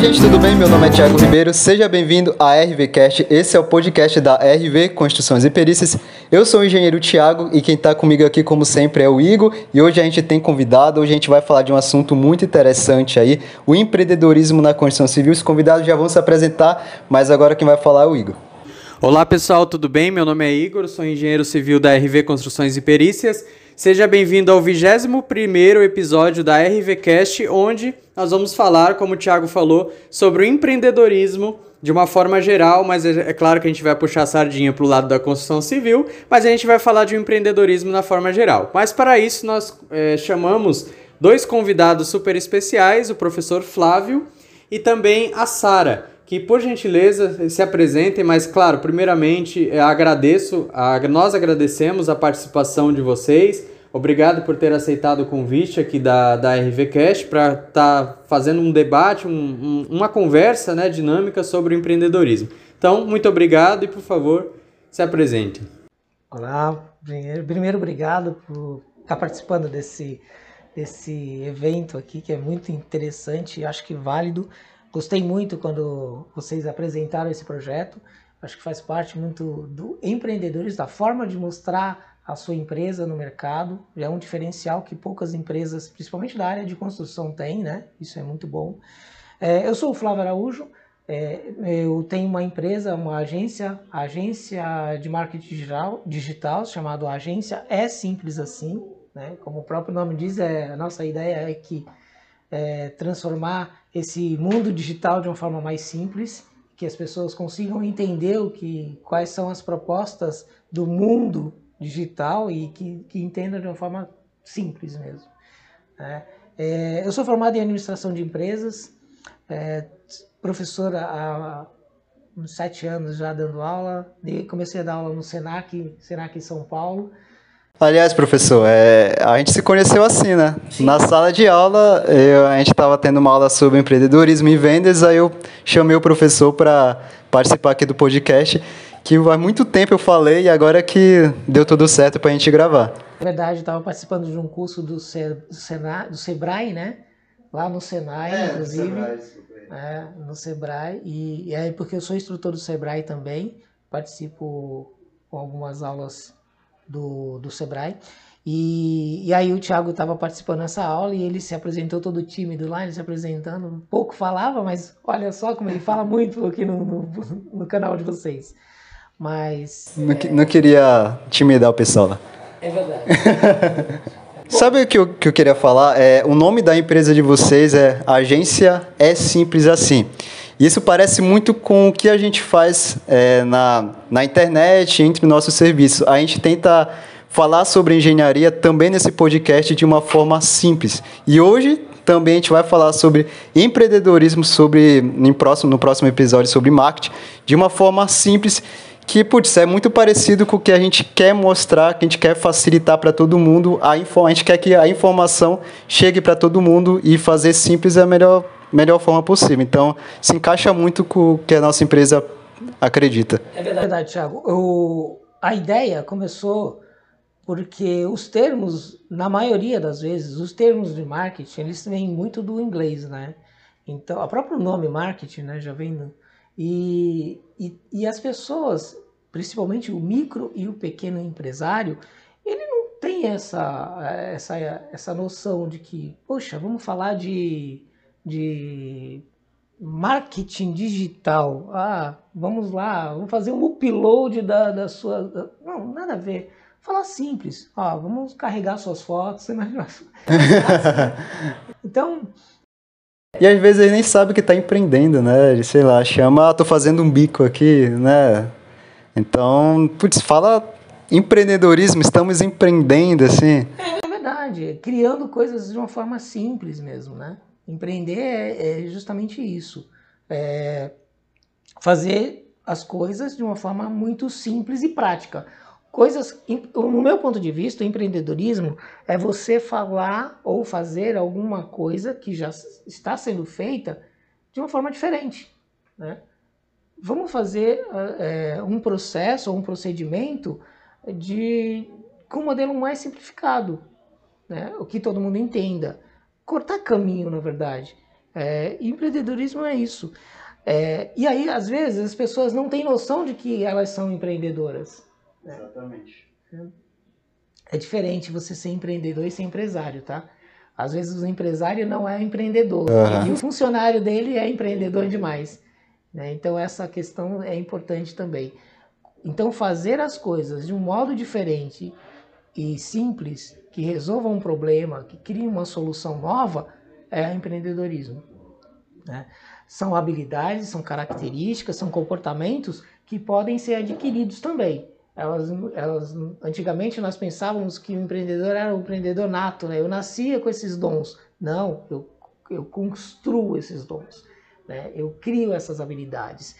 gente, tudo bem? Meu nome é Thiago Ribeiro, seja bem-vindo à RVCast. Esse é o podcast da RV Construções e Perícias. Eu sou o engenheiro Thiago e quem está comigo aqui, como sempre, é o Igor. E hoje a gente tem convidado, hoje a gente vai falar de um assunto muito interessante aí, o empreendedorismo na construção civil. Os convidados já vão se apresentar, mas agora quem vai falar é o Igor. Olá pessoal, tudo bem? Meu nome é Igor, sou engenheiro civil da RV Construções e Perícias. Seja bem-vindo ao 21º episódio da RVCast, onde nós vamos falar, como o Thiago falou, sobre o empreendedorismo de uma forma geral, mas é, é claro que a gente vai puxar a sardinha para o lado da construção civil, mas a gente vai falar de um empreendedorismo na forma geral. Mas para isso nós é, chamamos dois convidados super especiais, o professor Flávio e também a Sara que por gentileza se apresentem, mas claro, primeiramente é, agradeço, a, nós agradecemos a participação de vocês. Obrigado por ter aceitado o convite aqui da, da RVCast para estar tá fazendo um debate, um, um, uma conversa né, dinâmica sobre o empreendedorismo. Então, muito obrigado e, por favor, se apresentem. Olá, primeiro obrigado por estar participando desse, desse evento aqui, que é muito interessante e acho que válido. Gostei muito quando vocês apresentaram esse projeto. Acho que faz parte muito do empreendedores, da forma de mostrar a sua empresa no mercado. É um diferencial que poucas empresas, principalmente da área de construção, têm, né? Isso é muito bom. É, eu sou o Flávio Araújo. É, eu tenho uma empresa, uma agência, agência de marketing digital, digital chamada Agência É Simples Assim. Né? Como o próprio nome diz, é, a nossa ideia é que é, transformar esse mundo digital de uma forma mais simples, que as pessoas consigam entender o que, quais são as propostas do mundo digital e que, que entendam de uma forma simples mesmo. Né? É, eu sou formado em administração de empresas, é, professora há uns sete anos já dando aula, comecei a dar aula no Senac, Senac em São Paulo, Aliás, professor, é, a gente se conheceu assim, né? Sim. Na sala de aula, eu, a gente estava tendo uma aula sobre empreendedorismo e vendas, aí eu chamei o professor para participar aqui do podcast, que há muito tempo eu falei e agora que deu tudo certo para a gente gravar. Na verdade, estava participando de um curso do, Ce, do, Sena, do Sebrae, né? Lá no Senai, é, inclusive. Sebrae, é, no Sebrae. E, e aí, porque eu sou instrutor do Sebrae também, participo com algumas aulas do, do Sebrae. E, e aí o Thiago estava participando dessa aula e ele se apresentou todo tímido lá, ele se apresentando, pouco falava, mas olha só como ele fala muito aqui no, no, no canal de vocês. Mas. Não, é... não queria intimidar o pessoal. É verdade. Sabe o que eu, que eu queria falar? É, o nome da empresa de vocês é Agência É Simples Assim. Isso parece muito com o que a gente faz é, na, na internet, entre nossos serviços. A gente tenta falar sobre engenharia também nesse podcast de uma forma simples. E hoje também a gente vai falar sobre empreendedorismo, sobre no próximo, no próximo episódio sobre marketing, de uma forma simples que, putz, é muito parecido com o que a gente quer mostrar, que a gente quer facilitar para todo mundo. A, a gente quer que a informação chegue para todo mundo e fazer simples é a melhor melhor forma possível. Então, se encaixa muito com o que a nossa empresa acredita. É verdade, Thiago. Eu, a ideia começou porque os termos, na maioria das vezes, os termos de marketing, eles vêm muito do inglês, né? Então, o próprio nome marketing, né, já vem... No, e, e, e as pessoas, principalmente o micro e o pequeno empresário, ele não tem essa, essa, essa noção de que, poxa, vamos falar de de marketing digital. Ah, vamos lá, vamos fazer um upload da, da sua. Não, nada a ver. Falar simples. Ah, vamos carregar suas fotos. então. E às vezes ele nem sabe que está empreendendo, né? Ele, sei lá, chama, ah, tô fazendo um bico aqui, né? Então, putz, fala empreendedorismo, estamos empreendendo, assim. É, é verdade, criando coisas de uma forma simples mesmo, né? Empreender é, é justamente isso. É fazer as coisas de uma forma muito simples e prática. Coisas, no meu ponto de vista, o empreendedorismo é você falar ou fazer alguma coisa que já está sendo feita de uma forma diferente. Né? Vamos fazer é, um processo ou um procedimento de, com um modelo mais simplificado, né? o que todo mundo entenda cortar caminho, na verdade. É, empreendedorismo é isso. É, e aí, às vezes, as pessoas não têm noção de que elas são empreendedoras. Né? Exatamente. É diferente você ser empreendedor e ser empresário, tá? Às vezes o empresário não é empreendedor uhum. e o funcionário dele é empreendedor demais. Né? Então essa questão é importante também. Então fazer as coisas de um modo diferente e simples, que resolva um problema, que crie uma solução nova, é empreendedorismo. Né? São habilidades, são características, são comportamentos que podem ser adquiridos também. Elas, elas, antigamente nós pensávamos que o empreendedor era um empreendedor nato, né? Eu nascia com esses dons. Não, eu, eu construo esses dons, né? Eu crio essas habilidades.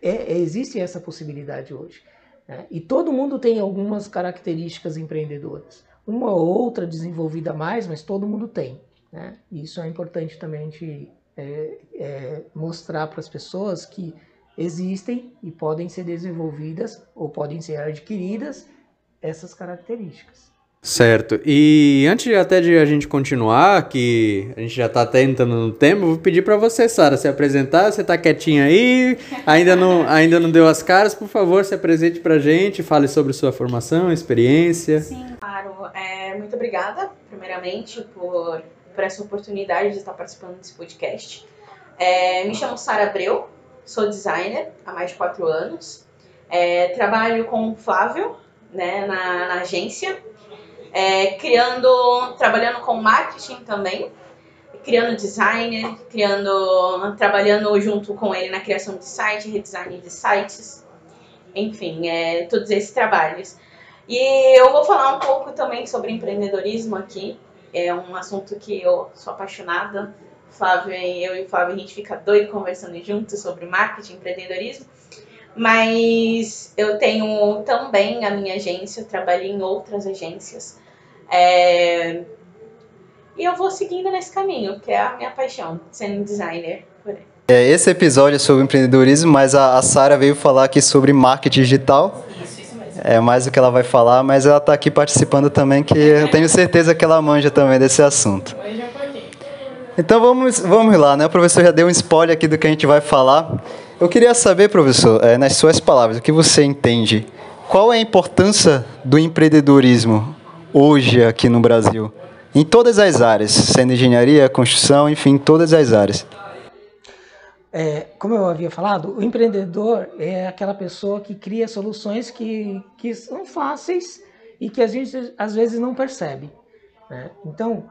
É, existe essa possibilidade hoje. Né? E todo mundo tem algumas características empreendedoras. Uma ou outra desenvolvida mais, mas todo mundo tem. Né? Isso é importante também a gente é, é, mostrar para as pessoas que existem e podem ser desenvolvidas ou podem ser adquiridas essas características. Certo. E antes até de a gente continuar, que a gente já está até entrando no tema, vou pedir para você, Sara, se apresentar. Você está quietinha aí, ainda não, ainda não deu as caras. Por favor, se apresente para a gente, fale sobre sua formação, experiência. Sim, claro. É, muito obrigada, primeiramente, por, por essa oportunidade de estar participando desse podcast. É, me chamo Sara Abreu, sou designer há mais de quatro anos. É, trabalho com o Flávio né, na, na agência, é, criando, trabalhando com marketing também, criando designer, criando, trabalhando junto com ele na criação de site, redesign de sites, enfim, é, todos esses trabalhos. E eu vou falar um pouco também sobre empreendedorismo aqui. É um assunto que eu sou apaixonada, Flávio, eu e o Flávio, a gente fica doido conversando juntos sobre marketing, empreendedorismo. Mas eu tenho também a minha agência, eu trabalhei em outras agências. É... E eu vou seguindo nesse caminho, que é a minha paixão, sendo designer. É, esse episódio é sobre empreendedorismo, mas a, a Sara veio falar aqui sobre marketing digital. Isso, isso mesmo. É mais o que ela vai falar, mas ela está aqui participando também, que eu tenho certeza que ela manja também desse assunto. Manja então vamos, vamos lá, né? O professor já deu um spoiler aqui do que a gente vai falar. Eu queria saber, professor, é, nas suas palavras, o que você entende? Qual é a importância do empreendedorismo hoje aqui no Brasil? Em todas as áreas, sendo engenharia, construção, enfim, todas as áreas. É, como eu havia falado, o empreendedor é aquela pessoa que cria soluções que, que são fáceis e que a gente às vezes não percebe. Né? Então,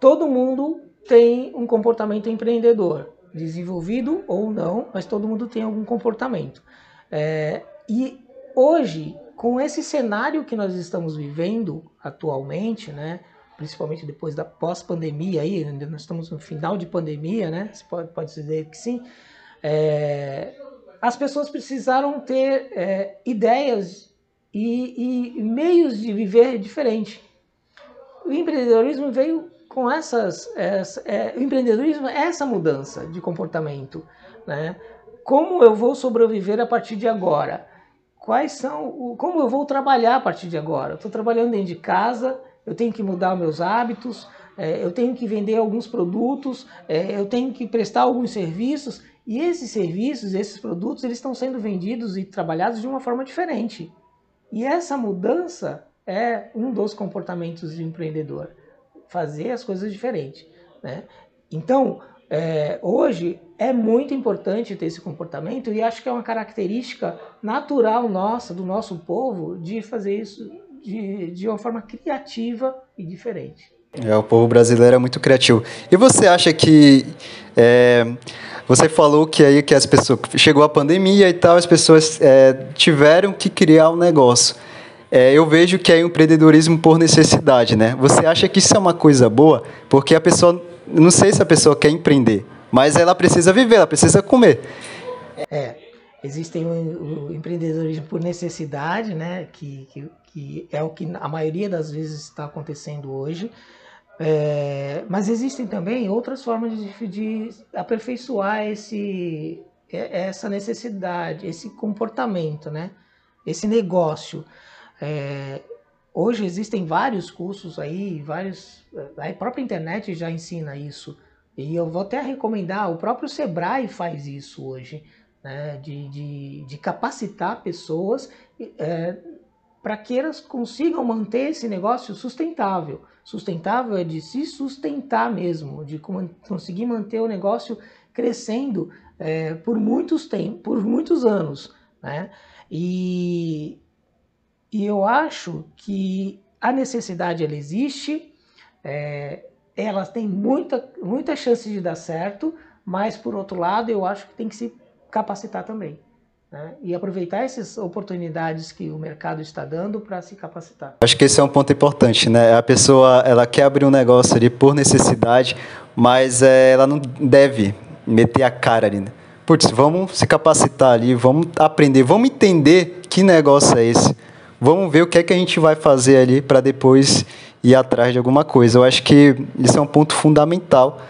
todo mundo tem um comportamento empreendedor, desenvolvido ou não, mas todo mundo tem algum comportamento. É, e hoje, com esse cenário que nós estamos vivendo atualmente, né, principalmente depois da pós-pandemia, aí, nós estamos no final de pandemia, né, você pode, pode dizer que sim, é, as pessoas precisaram ter é, ideias e, e meios de viver diferente. O empreendedorismo veio com essas, essa, é, o empreendedorismo é essa mudança de comportamento, né? Como eu vou sobreviver a partir de agora? Quais são, como eu vou trabalhar a partir de agora? Estou trabalhando dentro de casa, eu tenho que mudar meus hábitos, é, eu tenho que vender alguns produtos, é, eu tenho que prestar alguns serviços e esses serviços, esses produtos, eles estão sendo vendidos e trabalhados de uma forma diferente. E essa mudança é um dos comportamentos do empreendedor fazer as coisas diferentes. Né? Então, é, hoje é muito importante ter esse comportamento e acho que é uma característica natural nossa, do nosso povo, de fazer isso de, de uma forma criativa e diferente. É, o povo brasileiro é muito criativo. E você acha que é, você falou que aí que as pessoas chegou a pandemia e tal, as pessoas é, tiveram que criar um negócio é, eu vejo que é empreendedorismo por necessidade, né? Você acha que isso é uma coisa boa? Porque a pessoa, não sei se a pessoa quer empreender, mas ela precisa viver, ela precisa comer. É, existem o, o empreendedorismo por necessidade, né? Que, que, que, é o que a maioria das vezes está acontecendo hoje. É, mas existem também outras formas de, de aperfeiçoar esse, essa necessidade, esse comportamento, né? Esse negócio. É, hoje existem vários cursos aí, vários, a própria internet já ensina isso, E eu vou até recomendar, o próprio Sebrae faz isso hoje, né, de, de, de capacitar pessoas é, para que elas consigam manter esse negócio sustentável. Sustentável é de se sustentar mesmo, de conseguir manter o negócio crescendo é, por muitos por muitos anos. Né? E, e eu acho que a necessidade ela existe, é, ela tem muita, muita chance de dar certo, mas por outro lado eu acho que tem que se capacitar também. Né? E aproveitar essas oportunidades que o mercado está dando para se capacitar. Acho que esse é um ponto importante, né? A pessoa ela quer abrir um negócio ali por necessidade, mas é, ela não deve meter a cara ali. Né? Putz, vamos se capacitar ali, vamos aprender, vamos entender que negócio é esse. Vamos ver o que é que a gente vai fazer ali para depois ir atrás de alguma coisa. Eu acho que isso é um ponto fundamental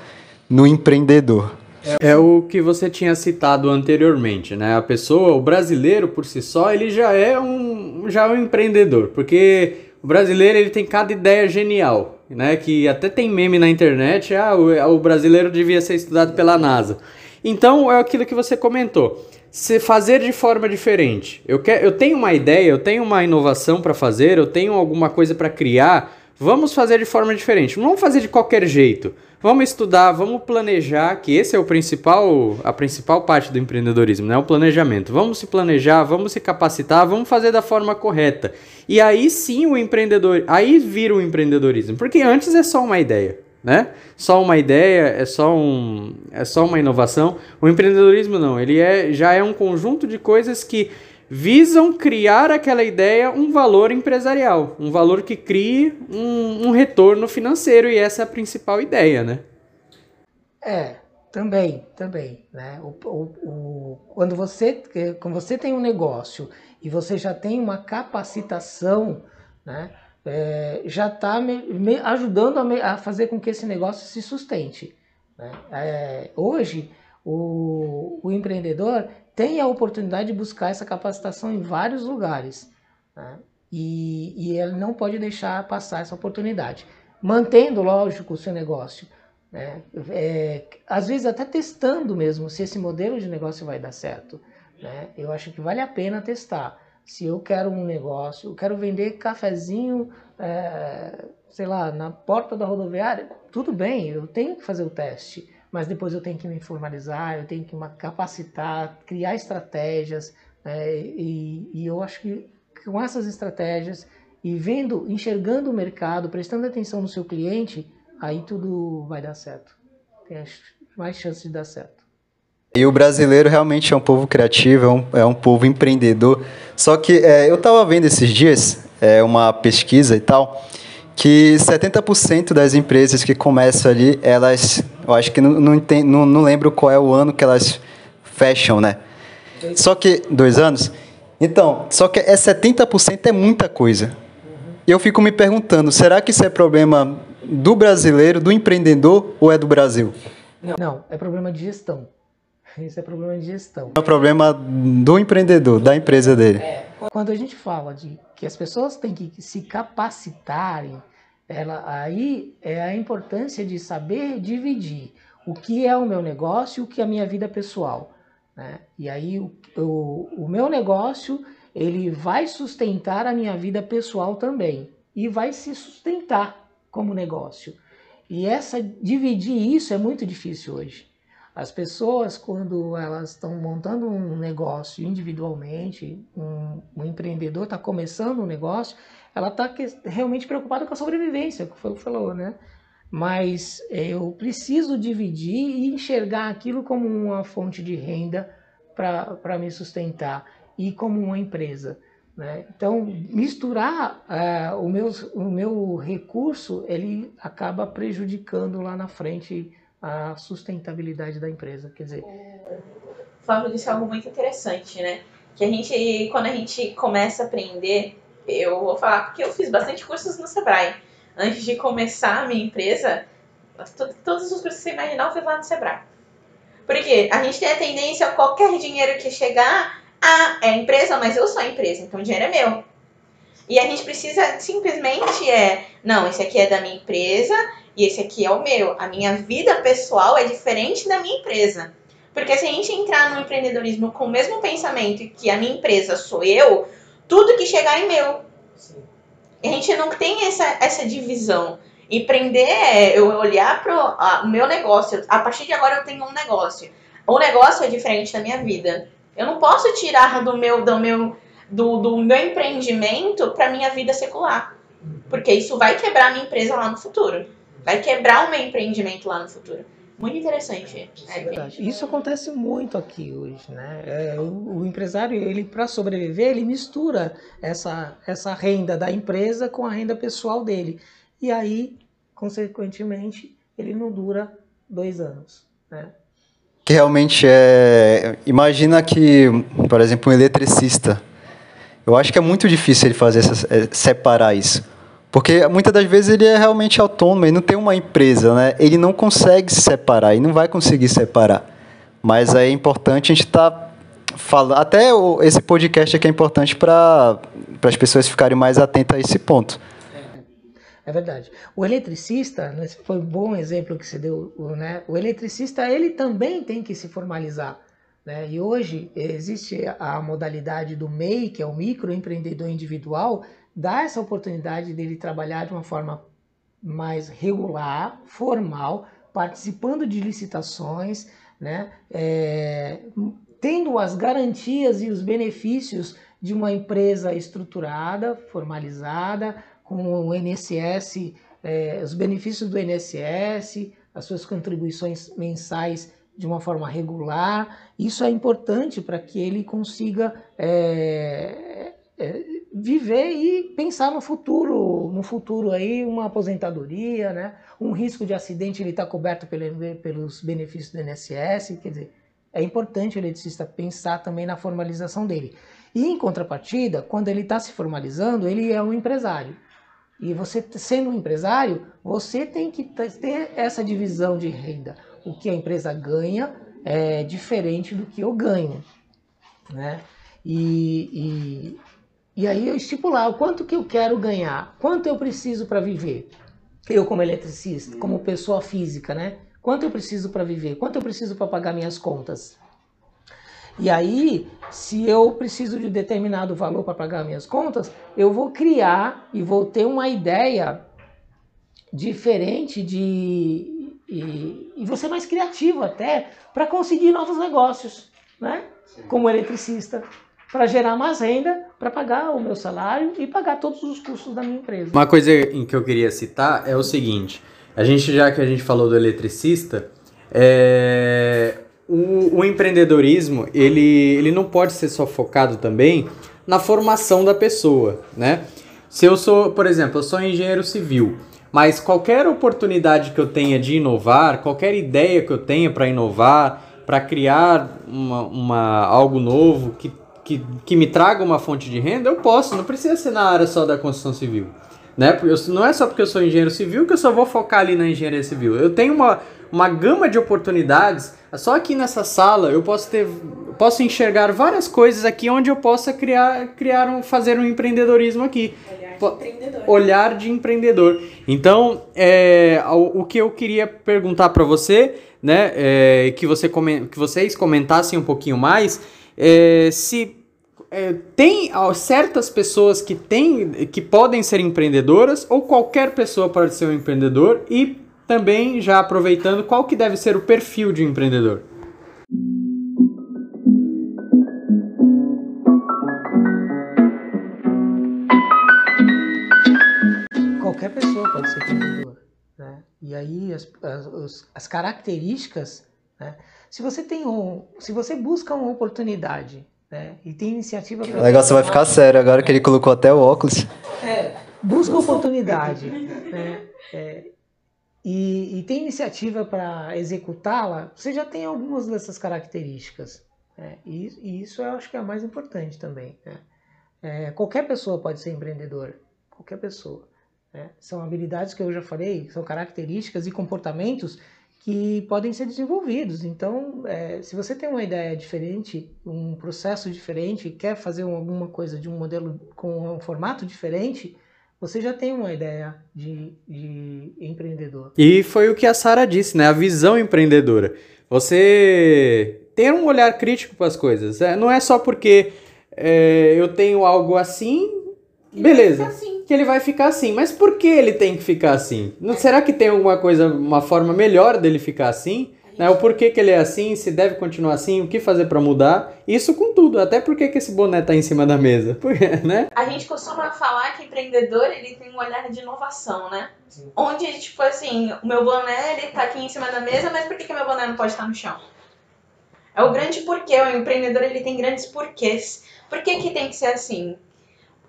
no empreendedor. É o que você tinha citado anteriormente, né? A pessoa, o brasileiro por si só, ele já é um, já é um empreendedor, porque o brasileiro ele tem cada ideia genial, né? Que até tem meme na internet, ah, o, o brasileiro devia ser estudado pela NASA. Então é aquilo que você comentou. Se fazer de forma diferente. Eu, quer, eu tenho uma ideia, eu tenho uma inovação para fazer, eu tenho alguma coisa para criar. Vamos fazer de forma diferente. Não vamos fazer de qualquer jeito. Vamos estudar, vamos planejar, que esse é o principal, a principal parte do empreendedorismo, né? O planejamento. Vamos se planejar, vamos se capacitar, vamos fazer da forma correta. E aí sim o empreendedor, aí vira o empreendedorismo, porque antes é só uma ideia, né? Só uma ideia, é só um, é só uma inovação. O empreendedorismo não, ele é já é um conjunto de coisas que visam criar aquela ideia um valor empresarial, um valor que crie um, um retorno financeiro, e essa é a principal ideia, né? É, também, também, né? O, o, o, quando, você, quando você tem um negócio e você já tem uma capacitação, né? É, já está ajudando a, a, fazer com que esse negócio se sustente. Né? É, hoje, o, o empreendedor tem a oportunidade de buscar essa capacitação em vários lugares. Né? E, e ele não pode deixar passar essa oportunidade. Mantendo, lógico, o seu negócio. Né? É, às vezes até testando mesmo se esse modelo de negócio vai dar certo. Né? Eu acho que vale a pena testar. Se eu quero um negócio, eu quero vender cafezinho, é, sei lá, na porta da rodoviária, tudo bem, eu tenho que fazer o teste mas depois eu tenho que me formalizar, eu tenho que me capacitar, criar estratégias, né? e, e eu acho que com essas estratégias e vendo, enxergando o mercado, prestando atenção no seu cliente, aí tudo vai dar certo. Tem mais chance de dar certo. E o brasileiro realmente é um povo criativo, é um, é um povo empreendedor. Só que é, eu estava vendo esses dias é, uma pesquisa e tal, que 70% das empresas que começam ali, elas, eu acho que não, não, entendo, não, não lembro qual é o ano que elas fecham, né? Só que, dois anos? Então, só que é 70% é muita coisa. E eu fico me perguntando, será que isso é problema do brasileiro, do empreendedor ou é do Brasil? Não, é problema de gestão. Isso é problema de gestão. É problema do empreendedor, da empresa dele. É. Quando a gente fala de que as pessoas têm que se capacitarem, ela, aí é a importância de saber dividir o que é o meu negócio e o que é a minha vida pessoal. Né? E aí o, o, o meu negócio ele vai sustentar a minha vida pessoal também e vai se sustentar como negócio. E essa dividir isso é muito difícil hoje. As pessoas, quando elas estão montando um negócio individualmente, um, um empreendedor está começando um negócio, ela está realmente preocupada com a sobrevivência, que foi o que falou, né? Mas eu preciso dividir e enxergar aquilo como uma fonte de renda para me sustentar e como uma empresa. Né? Então, misturar uh, o, meu, o meu recurso, ele acaba prejudicando lá na frente a sustentabilidade da empresa. Quer dizer. O Flávio disse algo muito interessante, né? Que a gente, quando a gente começa a aprender, eu vou falar porque eu fiz bastante cursos no Sebrae. Antes de começar a minha empresa, todos os cursos que você imaginar eu fiz lá no Sebrae. Porque a gente tem a tendência qualquer dinheiro que chegar, ah, é empresa, mas eu sou a empresa, então o dinheiro é meu. E a gente precisa simplesmente é, não, esse aqui é da minha empresa e esse aqui é o meu. A minha vida pessoal é diferente da minha empresa. Porque se a gente entrar no empreendedorismo com o mesmo pensamento que a minha empresa sou eu, tudo que chegar é meu. Sim. A gente não tem essa, essa divisão. Empreender é eu olhar para o meu negócio. A partir de agora eu tenho um negócio. O negócio é diferente da minha vida. Eu não posso tirar do meu, do meu, do, do meu empreendimento para minha vida secular. Porque isso vai quebrar a minha empresa lá no futuro. Vai quebrar o meu empreendimento lá no futuro. Muito interessante. É, é Isso acontece muito aqui hoje, né? É, o, o, empresário, ele para sobreviver, ele mistura essa, essa renda da empresa com a renda pessoal dele. E aí, consequentemente, ele não dura dois anos, né? Que realmente é. Imagina que, por exemplo, um eletricista. Eu acho que é muito difícil ele fazer essa, é, separar isso. Porque muitas das vezes ele é realmente autônomo, ele não tem uma empresa, né? Ele não consegue se separar, e não vai conseguir separar. Mas é importante a gente estar tá falando. Até esse podcast aqui é importante para as pessoas ficarem mais atentas a esse ponto. É verdade. O eletricista, né, foi um bom exemplo que você deu, né? O eletricista, ele também tem que se formalizar. Né? E hoje existe a modalidade do MEI, que é o microempreendedor individual, dá essa oportunidade dele trabalhar de uma forma mais regular, formal, participando de licitações, né? É, tendo as garantias e os benefícios de uma empresa estruturada, formalizada, com o INSS, é, os benefícios do INSS, as suas contribuições mensais de uma forma regular. Isso é importante para que ele consiga é, é, viver e pensar no futuro, no futuro aí, uma aposentadoria, né? Um risco de acidente ele está coberto pelo, pelos benefícios do INSS, quer dizer, é importante o eletricista pensar também na formalização dele. E em contrapartida, quando ele está se formalizando, ele é um empresário. E você sendo um empresário, você tem que ter essa divisão de renda. O que a empresa ganha é diferente do que eu ganho, né? E, e, e aí eu estipular o quanto que eu quero ganhar, quanto eu preciso para viver. Eu como eletricista, como pessoa física, né? Quanto eu preciso para viver? Quanto eu preciso para pagar minhas contas? E aí, se eu preciso de determinado valor para pagar minhas contas, eu vou criar e vou ter uma ideia diferente de e, e vou ser mais criativo até para conseguir novos negócios, né? Como eletricista, para gerar mais renda, para pagar o meu salário e pagar todos os custos da minha empresa. Uma coisa em que eu queria citar é o seguinte: a gente já que a gente falou do eletricista, é, o, o, empreendedorismo ele, ele não pode ser só focado também na formação da pessoa, né? Se eu sou, por exemplo, eu sou engenheiro civil, mas qualquer oportunidade que eu tenha de inovar, qualquer ideia que eu tenha para inovar, para criar uma, uma, algo novo que que, que me traga uma fonte de renda, eu posso, não precisa ser na área só da construção civil. Né? Eu, não é só porque eu sou engenheiro civil que eu só vou focar ali na engenharia civil. Eu tenho uma, uma gama de oportunidades. Só aqui nessa sala eu posso ter, posso enxergar várias coisas aqui onde eu possa criar, criar um, fazer um empreendedorismo aqui. Olhar de empreendedor. Olhar de empreendedor. Então, é, o, o que eu queria perguntar para você, né, é, que, você que vocês comentassem um pouquinho mais é, se é, tem certas pessoas que têm, que podem ser empreendedoras ou qualquer pessoa pode ser um empreendedor e também já aproveitando qual que deve ser o perfil de empreendedor. Qualquer pessoa pode ser empreendedor, né? E aí as, as, as características né? Se você tem um, se você busca uma oportunidade né, e tem iniciativa para. O negócio vai ficar sério agora que ele colocou até o óculos. É, busca oportunidade né, é, e, e, tem iniciativa para executá-la, você já tem algumas dessas características. Né, e, e, isso eu acho que é a mais importante também. Né? É, qualquer pessoa pode ser empreendedor, qualquer pessoa. Né? São habilidades que eu já falei, são características e comportamentos que podem ser desenvolvidos. Então, é, se você tem uma ideia diferente, um processo diferente, quer fazer alguma coisa de um modelo com um formato diferente, você já tem uma ideia de, de empreendedor. E foi o que a Sara disse, né? A visão empreendedora. Você ter um olhar crítico para as coisas. É, não é só porque é, eu tenho algo assim, Ele beleza. assim. Que ele vai ficar assim. Mas por que ele tem que ficar assim? Não, será que tem alguma coisa, uma forma melhor dele ficar assim? Né? O porquê que ele é assim, se deve continuar assim, o que fazer para mudar? Isso com tudo. Até porque que esse boné tá em cima da mesa. Porque, né? A gente costuma falar que empreendedor ele tem um olhar de inovação, né? Onde, tipo assim, o meu boné ele tá aqui em cima da mesa, mas por que, que meu boné não pode estar no chão? É o grande porquê. O empreendedor ele tem grandes porquês. Por que, que tem que ser assim?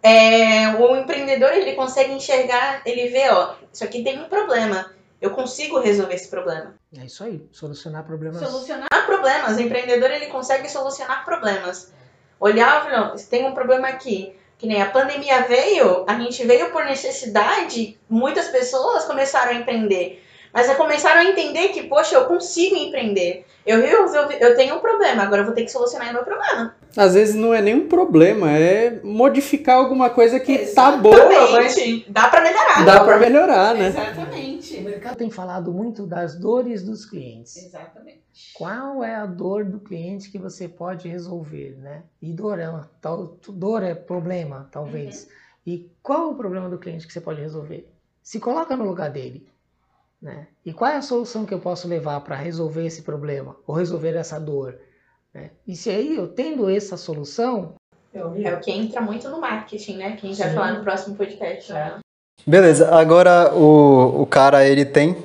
É, o empreendedor ele consegue enxergar, ele vê, ó, isso aqui tem um problema. Eu consigo resolver esse problema. É isso aí, solucionar problemas. Solucionar problemas. O empreendedor ele consegue solucionar problemas. Olhar, não, tem um problema aqui. Que nem a pandemia veio, a gente veio por necessidade, muitas pessoas começaram a empreender. Mas é começaram a entender que, poxa, eu consigo empreender. Eu resolvi, eu tenho um problema, agora eu vou ter que solucionar o meu problema. Às vezes não é nenhum problema, é modificar alguma coisa que tá boa, mas Exatamente. Dá pra melhorar. dá para melhorar, né? O Exatamente. mercado tem falado muito das dores dos clientes. Exatamente. Qual é a dor do cliente que você pode resolver, né? E dor é, uma- tal, dor é problema, talvez. E qual o problema do cliente que você pode resolver? Se coloca no lugar dele, né? E qual é a solução que eu posso levar para resolver esse problema ou resolver essa dor? né? E se aí eu tendo essa solução, É o que entra muito no marketing, né? Que a gente vai falar no próximo podcast. né? Beleza, agora o, o cara ele tem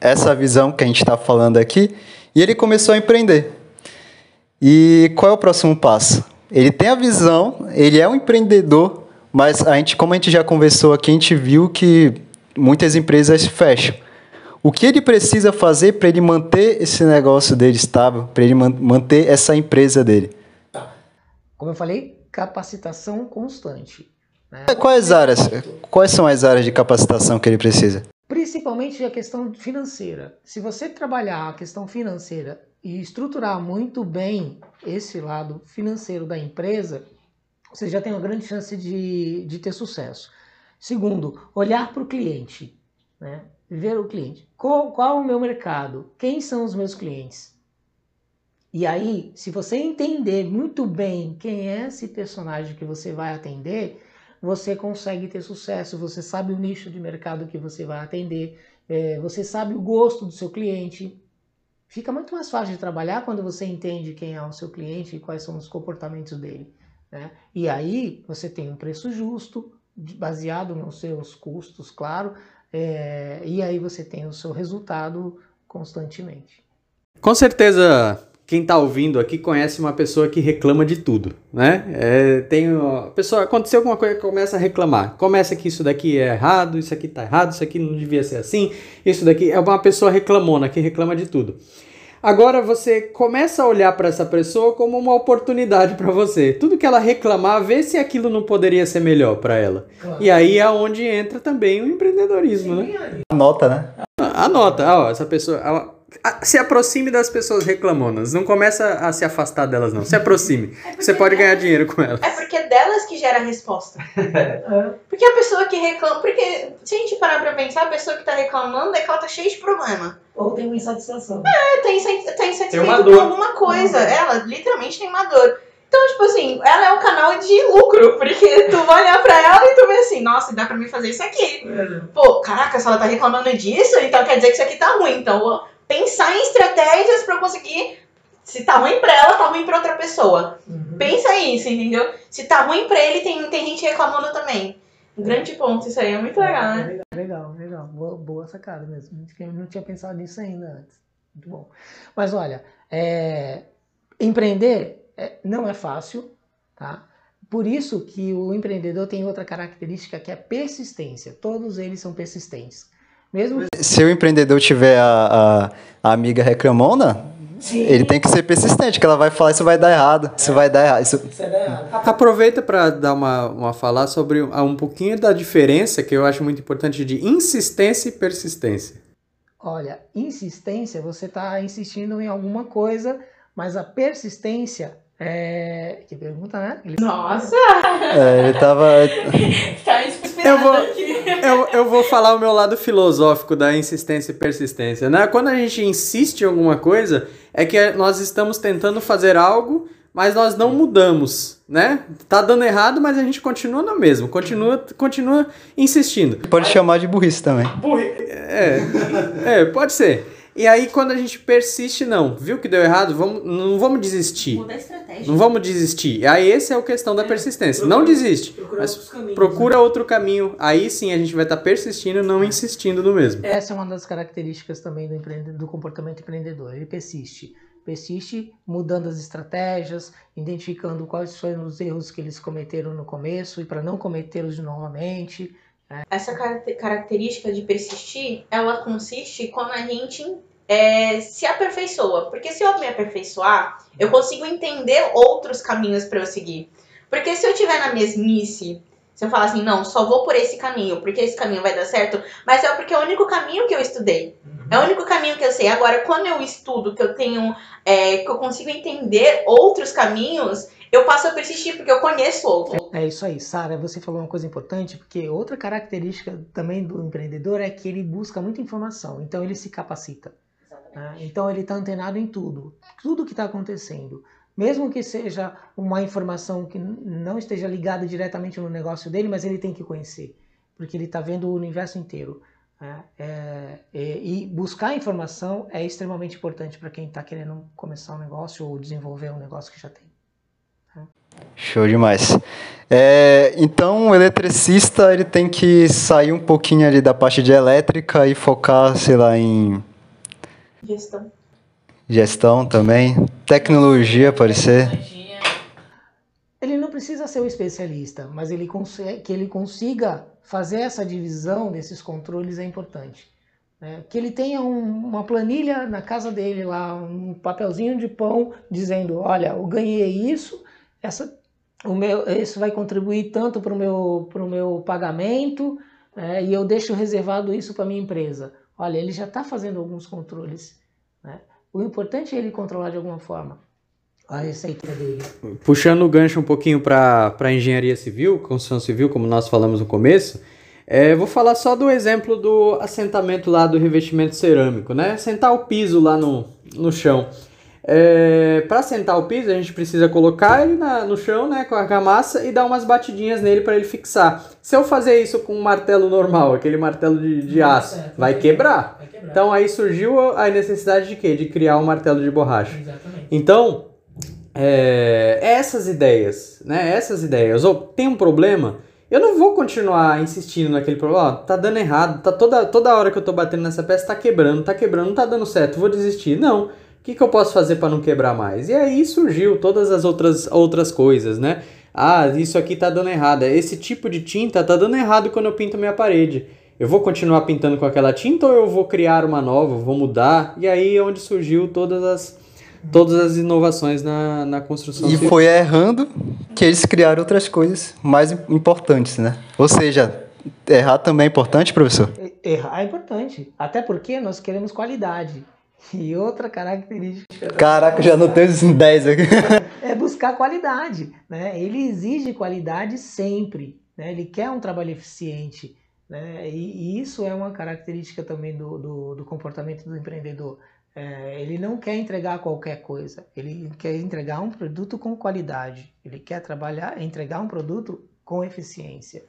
essa visão que a gente está falando aqui e ele começou a empreender. E qual é o próximo passo? Ele tem a visão, ele é um empreendedor, mas a gente, como a gente já conversou aqui, a gente viu que muitas empresas fecham. O que ele precisa fazer para ele manter esse negócio dele estável, para ele man- manter essa empresa dele? como eu falei, capacitação constante. né? Quais áreas? Quais são as áreas de capacitação que ele precisa? Principalmente a questão financeira. Se você trabalhar a questão financeira e estruturar muito bem esse lado financeiro da empresa, você já tem uma grande chance de, de ter sucesso. Segundo, olhar para o cliente, né? Ver o cliente. Qual, qual o meu mercado? Quem são os meus clientes? E aí, se você entender muito bem quem é esse personagem que você vai atender, você consegue ter sucesso, você sabe o nicho de mercado que você vai atender, é, você sabe o gosto do seu cliente. Fica muito mais fácil de trabalhar quando você entende quem é o seu cliente e quais são os comportamentos dele. né? E aí você tem um preço justo, baseado nos seus custos, claro, é, e aí você tem o seu resultado constantemente. Com certeza, quem tá ouvindo aqui conhece uma pessoa que reclama de tudo, né? É, tem ó, a pessoa aconteceu alguma coisa começa a reclamar. Começa que isso daqui é errado, isso aqui tá errado, isso aqui não devia ser assim, isso daqui é uma pessoa reclamona que reclama de tudo. Agora você começa a olhar para essa pessoa como uma oportunidade para você. Tudo que ela reclamar, vê se aquilo não poderia ser melhor para ela. E aí é onde entra também o empreendedorismo, né? Anota, né? Anota, ah, ó, essa pessoa. ela- a- se aproxime das pessoas reclamonas. Não começa a se afastar delas, não. Se aproxime. Você pode ganhar dinheiro com elas. É porque é delas que gera a resposta. Porque a pessoa que reclama. Porque se a gente parar pra pensar, a pessoa que tá reclamando é que ela tá cheia de problema. Ou tem uma insatisfação. Ela tá, insa- tá Tem insatisfeita uma com alguma coisa. Ela literalmente tem uma dor. Então, tipo assim, ela é um canal de lucro, porque tu vai olhar pra ela e tu vê assim, nossa, dá pra mim fazer isso aqui. Pô, caraca, se ela tá reclamando disso, então quer dizer que isso aqui tá ruim. Então, vou pensar em estratégias pra eu conseguir. Se tá ruim pra ela, tá ruim pra outra pessoa. Pensa isso, entendeu? Se tá ruim pra ele, tem, tem gente reclamando também. Um grande ponto, isso aí é muito legal, né? Legal, legal. Boa, boa sacada mesmo. Eu não tinha pensado nisso ainda antes. Muito bom. Mas olha, é, empreender é, não é fácil, tá? Por isso que o empreendedor tem outra característica que é persistência. Todos eles são persistentes. Mesmo Se o empreendedor tiver a, a, a amiga reclamona, ele tem que ser persistente, que ela vai falar isso vai dar errado, isso vai dar errado. Isso... der errado. Aproveita para dar uma, uma falar sobre um um pouquinho da diferença que eu acho muito importante de insistência e persistência. Olha, insistência, você está insistindo em alguma coisa, mas a persistência é. Que pergunta, né? Ele... Nossa! É, ele tava. tá eu vou, eu, eu vou falar o meu lado filosófico da insistência e persistência. Né? Quando a gente insiste em alguma coisa, é que nós estamos tentando fazer algo mas nós não mudamos, né? Tá dando errado, mas a gente continua no mesmo, continua, continua insistindo. Pode chamar de burrice também. Burri... É, é, pode ser. E aí, quando a gente persiste, não, viu que deu errado, vamos, não vamos desistir. Muda a estratégia. Não vamos desistir. Aí, esse é a questão da é, persistência. Procura, não desiste, procura mas caminhos, procura né? outro caminho. Aí sim a gente vai estar tá persistindo, não insistindo no mesmo. Essa é uma das características também do, empreendedor, do comportamento empreendedor. Ele persiste persiste mudando as estratégias, identificando quais foram os erros que eles cometeram no começo e para não cometê-los novamente. Né? Essa característica de persistir, ela consiste quando a gente é, se aperfeiçoa. Porque se eu me aperfeiçoar, eu consigo entender outros caminhos para eu seguir. Porque se eu estiver na mesmice, se eu falar assim, não, só vou por esse caminho, porque esse caminho vai dar certo, mas é porque é o único caminho que eu estudei. É o único caminho que eu sei. Agora, quando eu estudo, que eu tenho, é, que eu consigo entender outros caminhos, eu passo a persistir porque eu conheço outro. É isso aí, Sara. Você falou uma coisa importante, porque outra característica também do empreendedor é que ele busca muita informação, então ele se capacita. Né? Então ele está antenado em tudo, tudo que está acontecendo. Mesmo que seja uma informação que não esteja ligada diretamente no negócio dele, mas ele tem que conhecer, porque ele está vendo o universo inteiro. Né? É, é, e buscar informação é extremamente importante para quem está querendo começar um negócio ou desenvolver um negócio que já tem. Né? Show demais. É, então, o eletricista ele tem que sair um pouquinho ali da parte de elétrica e focar, sei lá, em gestão Gestão também. Tecnologia, pode ser. Ele não precisa ser um especialista, mas ele consegue, que ele consiga fazer essa divisão desses controles é importante. Né? Que ele tenha um, uma planilha na casa dele lá, um papelzinho de pão dizendo, olha, eu ganhei isso, essa, o meu, isso vai contribuir tanto para o meu, meu pagamento né? e eu deixo reservado isso para minha empresa. Olha, ele já está fazendo alguns controles. Né? O importante é ele controlar de alguma forma a receita dele. Puxando o gancho um pouquinho para a engenharia civil, construção civil, como nós falamos no começo, é, vou falar só do exemplo do assentamento lá do revestimento cerâmico, né? Sentar o piso lá no, no chão. É, para sentar o piso, a gente precisa colocar ele na, no chão, né, com a argamassa e dar umas batidinhas nele para ele fixar. Se eu fazer isso com um martelo normal, aquele martelo de, de aço, certo, vai, quebrar. vai, quebrar. Então aí surgiu a necessidade de quê? De criar um martelo de borracha. Exatamente. Então, é, essas ideias, né, essas ideias, ou tem um problema, eu não vou continuar insistindo naquele problema, ó, tá dando errado, tá toda, toda hora que eu tô batendo nessa peça tá quebrando, tá quebrando, não tá dando certo, vou desistir. Não que, que eu posso fazer para não quebrar mais? E aí surgiu todas as outras, outras coisas, né? Ah, isso aqui tá dando errado. Esse tipo de tinta tá dando errado quando eu pinto minha parede. Eu vou continuar pintando com aquela tinta ou eu vou criar uma nova, vou mudar? E aí é onde surgiu todas as, todas as inovações na, na construção. E civil. foi errando que eles criaram outras coisas mais importantes, né? Ou seja, errar também é importante, professor? Errar é importante. Até porque nós queremos qualidade. E outra característica. Caraca, já não tenho esses 10 aqui. é buscar qualidade. Né? Ele exige qualidade sempre. Né? Ele quer um trabalho eficiente. Né? E, e isso é uma característica também do, do, do comportamento do empreendedor. É, ele não quer entregar qualquer coisa. Ele quer entregar um produto com qualidade. Ele quer trabalhar, entregar um produto com eficiência.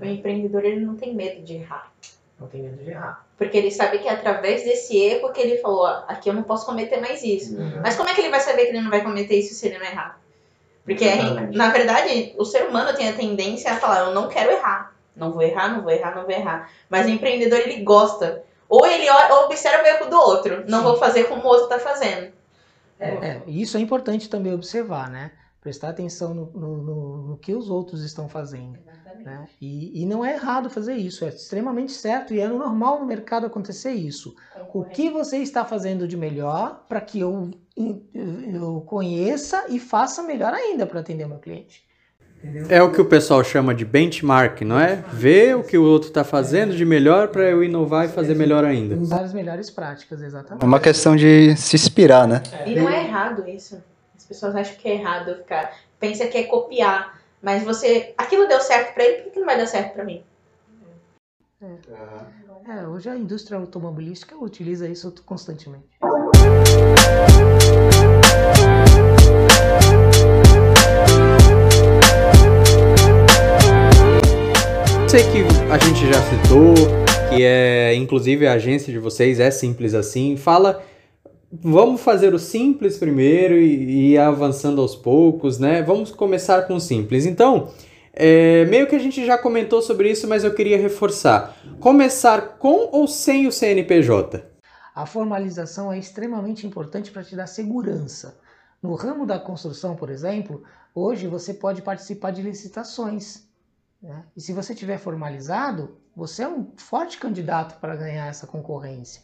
O empreendedor ele não tem medo de errar. Não tem medo de errar. Porque ele sabe que é através desse erro que ele falou, aqui eu não posso cometer mais isso. Uhum. Mas como é que ele vai saber que ele não vai cometer isso se ele não errar? Porque, na verdade, o ser humano tem a tendência a falar, eu não quero errar. Não vou errar, não vou errar, não vou errar. Mas o empreendedor, ele gosta. Ou ele observa o erro do outro. Não Sim. vou fazer como o outro está fazendo. É, é, isso é importante também observar, né? Prestar atenção no, no, no, no que os outros estão fazendo. Né? E, e, não é errado fazer isso, é extremamente certo e é normal no mercado acontecer isso. O que você está fazendo de melhor para que eu, eu conheça e faça melhor ainda para atender o meu cliente? Entendeu? É o que o pessoal chama de benchmark, não é? Ver o que o outro está fazendo de melhor para eu inovar e fazer melhor ainda. Usar as melhores práticas, exatamente. É uma questão de se inspirar, né? E não é errado isso. As pessoas acham que é errado ficar. Pensa que é copiar. Mas você. Aquilo deu certo para ele, por que não vai dar certo para mim? É. é, hoje a indústria automobilística utiliza isso constantemente. sei que a gente já citou, que é, inclusive a agência de vocês é simples assim. Fala, vamos fazer o simples primeiro e, e avançando aos poucos, né? Vamos começar com o simples. Então, é, meio que a gente já comentou sobre isso, mas eu queria reforçar. Começar com ou sem o CNPJ? A formalização é extremamente importante para te dar segurança. No ramo da construção, por exemplo, hoje você pode participar de licitações. Né? E se você tiver formalizado, você é um forte candidato para ganhar essa concorrência.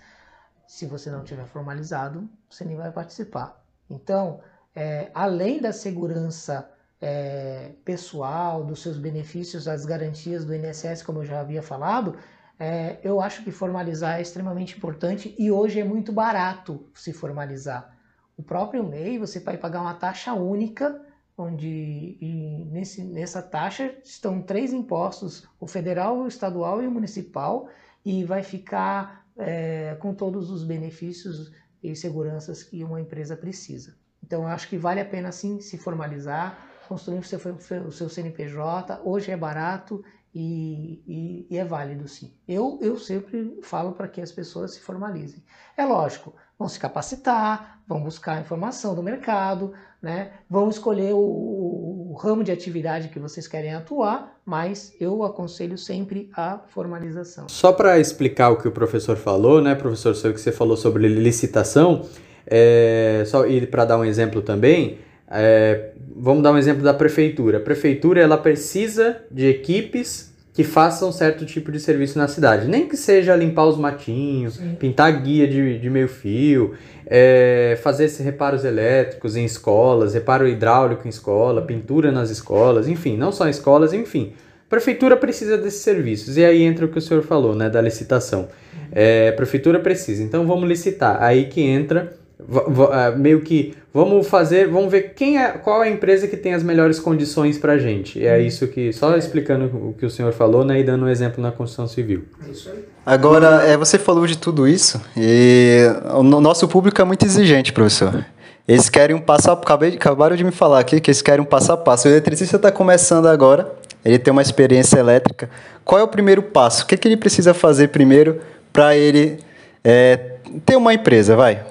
Se você não tiver formalizado, você nem vai participar. Então, é, além da segurança é, pessoal, dos seus benefícios, das garantias do INSS, como eu já havia falado, é, eu acho que formalizar é extremamente importante e hoje é muito barato se formalizar. O próprio MEI, você vai pagar uma taxa única onde nesse, nessa taxa estão três impostos, o federal, o estadual e o municipal, e vai ficar é, com todos os benefícios e seguranças que uma empresa precisa. Então, acho que vale a pena sim se formalizar, construir o seu, o seu CNPJ, hoje é barato e, e, e, é válido sim. Eu, eu sempre falo para que as pessoas se formalizem. É lógico, vão se capacitar, vão buscar informação do mercado, né? vão escolher o, o, ramo de atividade que vocês querem atuar, mas eu aconselho sempre a formalização. Só para explicar o que o professor falou, né, professor, sei que você falou sobre licitação, é, só e para dar um exemplo também, é, vamos dar um exemplo da prefeitura. A prefeitura ela precisa de equipes que façam certo tipo de serviço na cidade. Nem que seja limpar os matinhos, Sim. pintar guia de, de meio fio, é, fazer esses reparos elétricos em escolas, reparo hidráulico em escola, pintura nas escolas, enfim, não só em escolas, enfim. A prefeitura precisa desses serviços. E aí entra o que o senhor falou, né, da licitação. É, a prefeitura precisa, então vamos licitar. Aí que entra meio que vamos fazer, vamos ver quem é, qual é a empresa que tem as melhores condições para gente. E é uhum. isso que só explicando o que o senhor falou, né, e dando um exemplo na construção civil. É Agora, é, você falou de tudo isso e o nosso público é muito exigente, professor. Eles querem um passo a acabei acabaram de me falar aqui que eles querem um passo a passo. O eletricista está começando agora, ele tem uma experiência elétrica. Qual é o primeiro passo? O que, que ele precisa fazer primeiro para ele é, ter uma empresa, vai?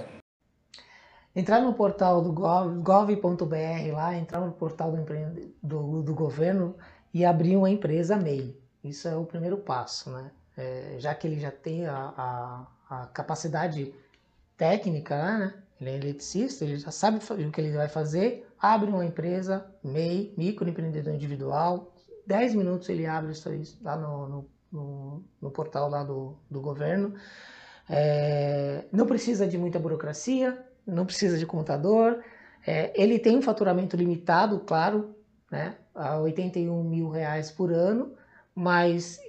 Entrar no portal do gov.br lá, entrar no portal do, do, do, governo e abrir uma empresa MEI. Isso é o primeiro passo, né? É, já que ele já tem a, a, a capacidade técnica, né? Ele é eletricista, ele já sabe o que ele vai fazer, abre uma empresa MEI, microempreendedor individual, 10 minutos ele abre isso aí lá no, no, no, no portal lá do, do governo. É, não precisa de muita burocracia, não precisa de contador. É, ele tem um faturamento limitado, claro, né, a 81 mil reais por ano, mas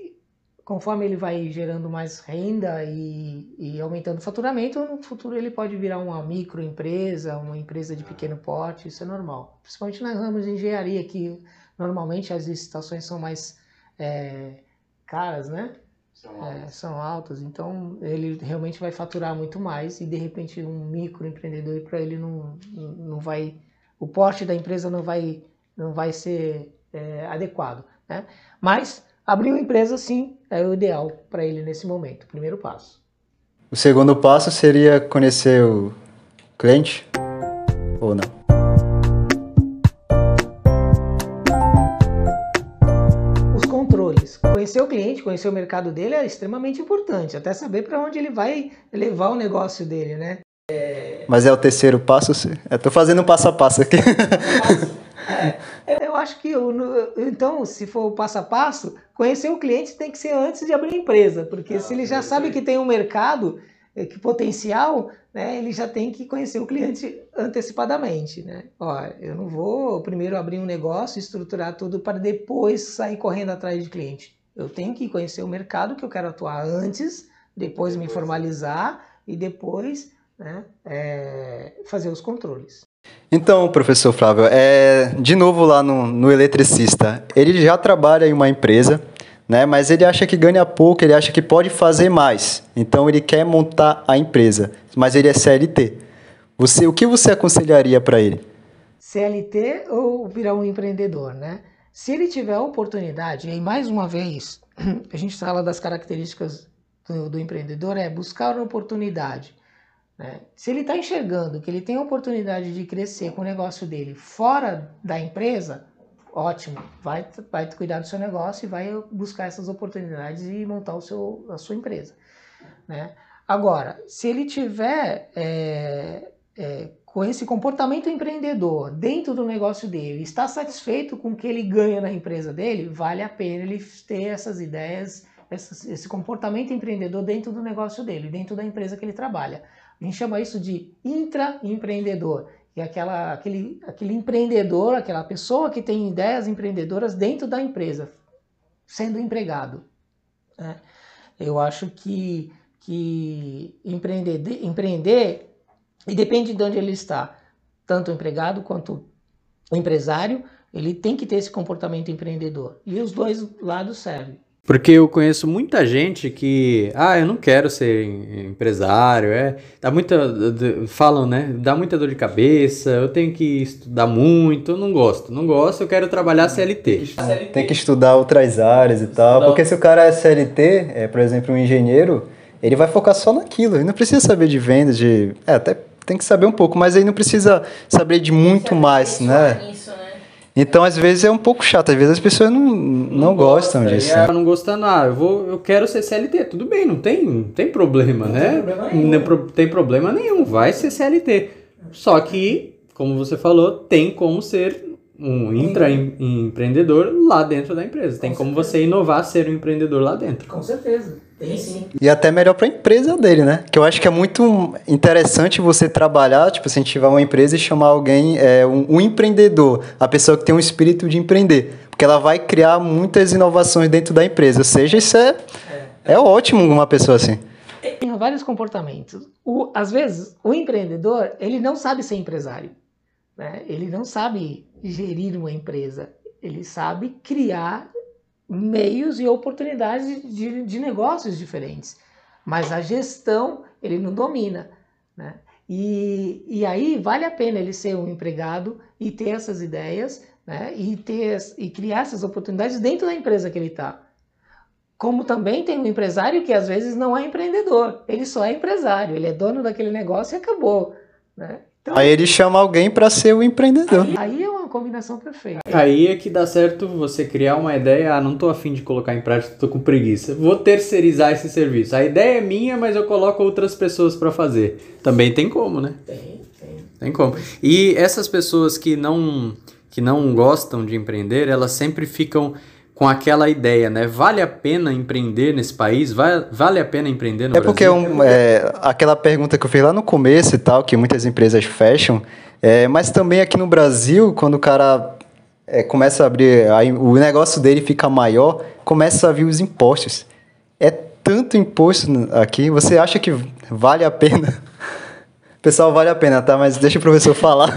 conforme ele vai gerando mais renda e, e, aumentando o faturamento, no futuro ele pode virar uma microempresa, uma empresa de pequeno porte, isso é normal. Principalmente na ramos de engenharia, que normalmente as licitações são mais é, caras, né? São altas. É, são altas, então ele realmente vai faturar muito mais e de repente um microempreendedor para ele não, não vai, o porte da empresa não vai, não vai ser é, adequado, né? Mas abrir uma empresa sim é o ideal para ele nesse momento, primeiro passo. O segundo passo seria conhecer o cliente conhecer o cliente, conhecer o mercado dele é extremamente importante, até saber para onde ele vai levar o negócio dele, né? É... Mas é o terceiro passo? Eu tô fazendo um passo a passo aqui. É, eu acho que, então, se for o passo a passo, conhecer o cliente tem que ser antes de abrir a empresa, porque Não, se ele já sabe que tem um mercado, é que potencial, né, ele já tem que conhecer o cliente antecipadamente, né? Ó, eu não vou primeiro abrir um negócio, estruturar tudo para depois sair correndo atrás de cliente. Eu tenho que conhecer o mercado que eu quero atuar antes, depois me formalizar e depois né, é, fazer os controles. Então, professor Flávio, é, de novo lá no, no eletricista, ele já trabalha em uma empresa, né, mas ele acha que ganha pouco, ele acha que pode fazer mais. Então, ele quer montar a empresa, mas ele é CLT. Você, o que você aconselharia para ele? CLT ou virar um empreendedor, né? Se ele tiver a oportunidade, e mais uma vez, a gente fala das características do, do empreendedor, é buscar uma oportunidade. Né? Se ele está enxergando que ele tem a oportunidade de crescer com o negócio dele fora da empresa, ótimo, vai, vai cuidar do seu negócio e vai buscar essas oportunidades e montar o seu, a sua empresa. Né? Agora, se ele tiver é, é, com esse comportamento empreendedor dentro do negócio dele, está satisfeito com o que ele ganha na empresa dele, vale a pena ele ter essas ideias, esse comportamento empreendedor dentro do negócio dele, dentro da empresa que ele trabalha. A gente chama isso de intraempreendedor. E aquela, aquele, aquele empreendedor, aquela pessoa que tem ideias empreendedoras dentro da empresa, sendo empregado. Né? Eu acho que, que empreender, empreender e depende de onde ele está, tanto o empregado quanto o empresário, ele tem que ter esse comportamento empreendedor. E os dois lados servem. Porque eu conheço muita gente que, ah, eu não quero ser empresário, é, dá muita, falam, né, dá muita dor de cabeça, eu tenho que estudar muito, eu não gosto, não gosto, eu quero trabalhar CLT. Tem que estudar outras áreas e tal, porque se o cara é CLT, é, por exemplo, um engenheiro, ele vai focar só naquilo, ele não precisa saber de vendas, de, é, até tem que saber um pouco, mas aí não precisa saber de muito mais, né? Isso, né? Então, às vezes é um pouco chato, às vezes as pessoas não, não, não gostam gosta, disso. É, não gostando, ah, eu, vou, eu quero ser CLT, tudo bem, não tem, não tem problema, não né? Tem problema nenhum. Não tem problema nenhum, vai ser CLT. Só que, como você falou, tem como ser um intraempreendedor lá dentro da empresa. Tem Com como certeza. você inovar ser um empreendedor lá dentro. Com certeza. Tem sim. E até melhor para a empresa dele, né? Que eu acho que é muito interessante você trabalhar, tipo, se a gente tiver uma empresa e chamar alguém, é, um, um empreendedor, a pessoa que tem um espírito de empreender. Porque ela vai criar muitas inovações dentro da empresa. Ou seja, isso é, é, é ótimo uma pessoa assim. Tem vários comportamentos. O, às vezes, o empreendedor, ele não sabe ser empresário. Né? Ele não sabe gerir uma empresa. Ele sabe criar meios e oportunidades de, de negócios diferentes. Mas a gestão ele não domina. Né? E, e aí vale a pena ele ser um empregado e ter essas ideias né? e, ter, e criar essas oportunidades dentro da empresa que ele está. Como também tem um empresário que às vezes não é empreendedor, ele só é empresário, ele é dono daquele negócio e acabou. Né? Então, aí ele chama alguém para ser o empreendedor. Aí, aí, combinação perfeita. Aí é que dá certo você criar uma ideia, ah, não tô afim de colocar em prática, tô com preguiça. Vou terceirizar esse serviço. A ideia é minha, mas eu coloco outras pessoas para fazer. Também tem como, né? Tem, tem. Tem como. E essas pessoas que não que não gostam de empreender, elas sempre ficam com aquela ideia, né? Vale a pena empreender nesse país? Vale, vale a pena empreender no é porque Brasil? Um, é, aquela pergunta que eu fiz lá no começo e tal, que muitas empresas fecham, é, mas também aqui no Brasil, quando o cara é, começa a abrir, aí, o negócio dele fica maior, começa a vir os impostos. É tanto imposto aqui, você acha que vale a pena? Pessoal, vale a pena, tá? Mas deixa o professor falar.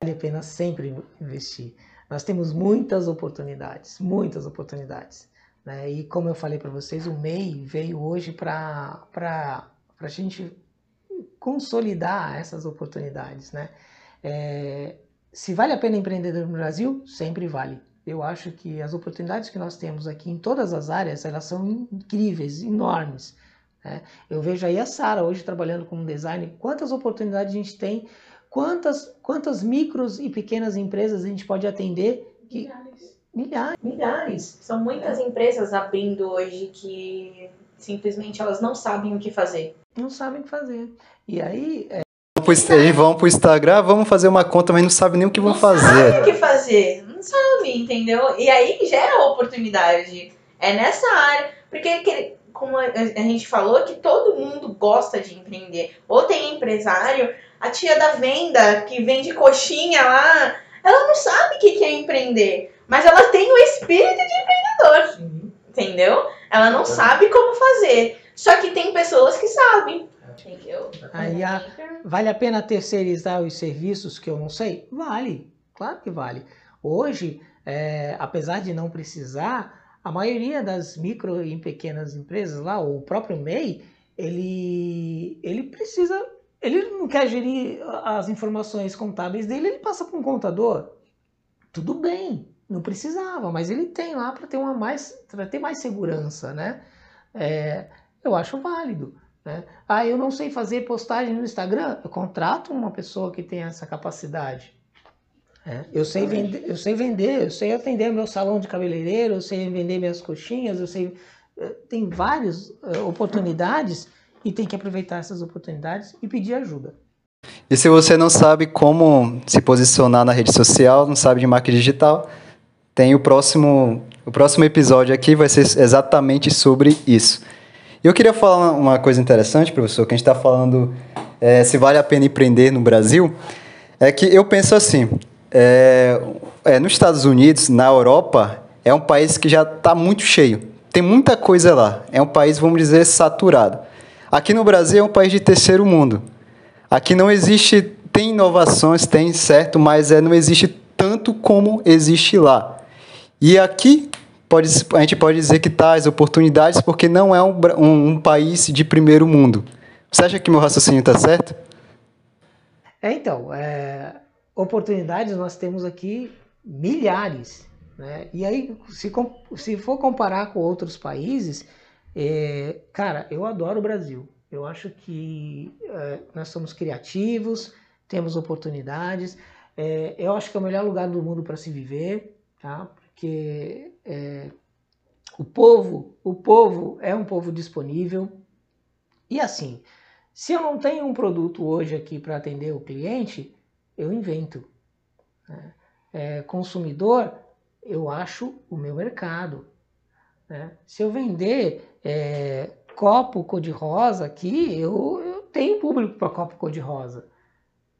Vale a pena sempre investir. Nós temos muitas oportunidades, muitas oportunidades. Né? E como eu falei para vocês, o MEI veio hoje para a gente consolidar essas oportunidades. Né? É, se vale a pena empreender no Brasil, sempre vale. Eu acho que as oportunidades que nós temos aqui em todas as áreas, elas são incríveis, enormes. Né? Eu vejo aí a Sara hoje trabalhando com design, quantas oportunidades a gente tem Quantas, quantas micros e pequenas empresas a gente pode atender? Que... Milhares. Milhares. Milhares. São muitas empresas abrindo hoje que simplesmente elas não sabem o que fazer. Não sabem o que fazer. E aí. É... Eles vão pro Instagram, vamos fazer uma conta, mas não sabem nem o que vão fazer. Não sabem o que fazer. Não sabem, entendeu? E aí gera oportunidade. É nessa área. Porque como a, a gente falou, que todo mundo gosta de empreender. Ou tem empresário, a tia da venda que vende coxinha lá, ela não sabe o que é empreender, mas ela tem o espírito de empreendedor. Sim. Entendeu? Ela não sabe como fazer. Só que tem pessoas que sabem. Aí a- Vale a pena terceirizar os serviços que eu não sei? Vale, claro que vale. Hoje, é, apesar de não precisar, a maioria das micro e pequenas empresas lá, o próprio MEI, ele, ele precisa, ele não quer gerir as informações contábeis dele, ele passa para um contador. Tudo bem, não precisava, mas ele tem lá para ter uma mais, ter mais segurança, né? É, eu acho válido. Né? Ah, eu não sei fazer postagem no Instagram. Eu contrato uma pessoa que tem essa capacidade. É, eu, sei vender, eu sei vender, eu sei atender meu salão de cabeleireiro, eu sei vender minhas coxinhas, eu sei. eh, Tem várias eh, oportunidades e tem que aproveitar essas oportunidades e pedir ajuda. E se você não sabe como se posicionar na rede social, não sabe de marketing digital, tem o próximo, o próximo episódio aqui vai ser exatamente sobre isso. Eu queria falar uma coisa interessante, professor, que a gente está falando é, se vale a pena empreender no Brasil, é que eu penso assim, é, é, nos Estados Unidos, na Europa, é um país que já está muito cheio, tem muita coisa lá, é um país, vamos dizer, saturado. Aqui no Brasil é um país de terceiro mundo. Aqui não existe, tem inovações, tem certo, mas é, não existe tanto como existe lá. E aqui pode, a gente pode dizer que as oportunidades porque não é um, um- um país de primeiro mundo. Você acha que meu raciocínio está certo? É, então, é, oportunidades nós temos aqui milhares. Né? E aí, se, se for comparar com outros países, é, cara, eu adoro o Brasil. Eu acho que é, nós somos criativos, temos oportunidades. É, eu acho que é o melhor lugar do mundo para se viver, tá? Porque é, o povo, o povo é um povo disponível. E assim, se eu não tenho um produto hoje aqui para atender o cliente, eu invento. né? É, consumidor, eu acho o meu mercado. né? Se eu vender é, copo cor-de-rosa aqui, eu, eu tenho público para copo cor-de-rosa.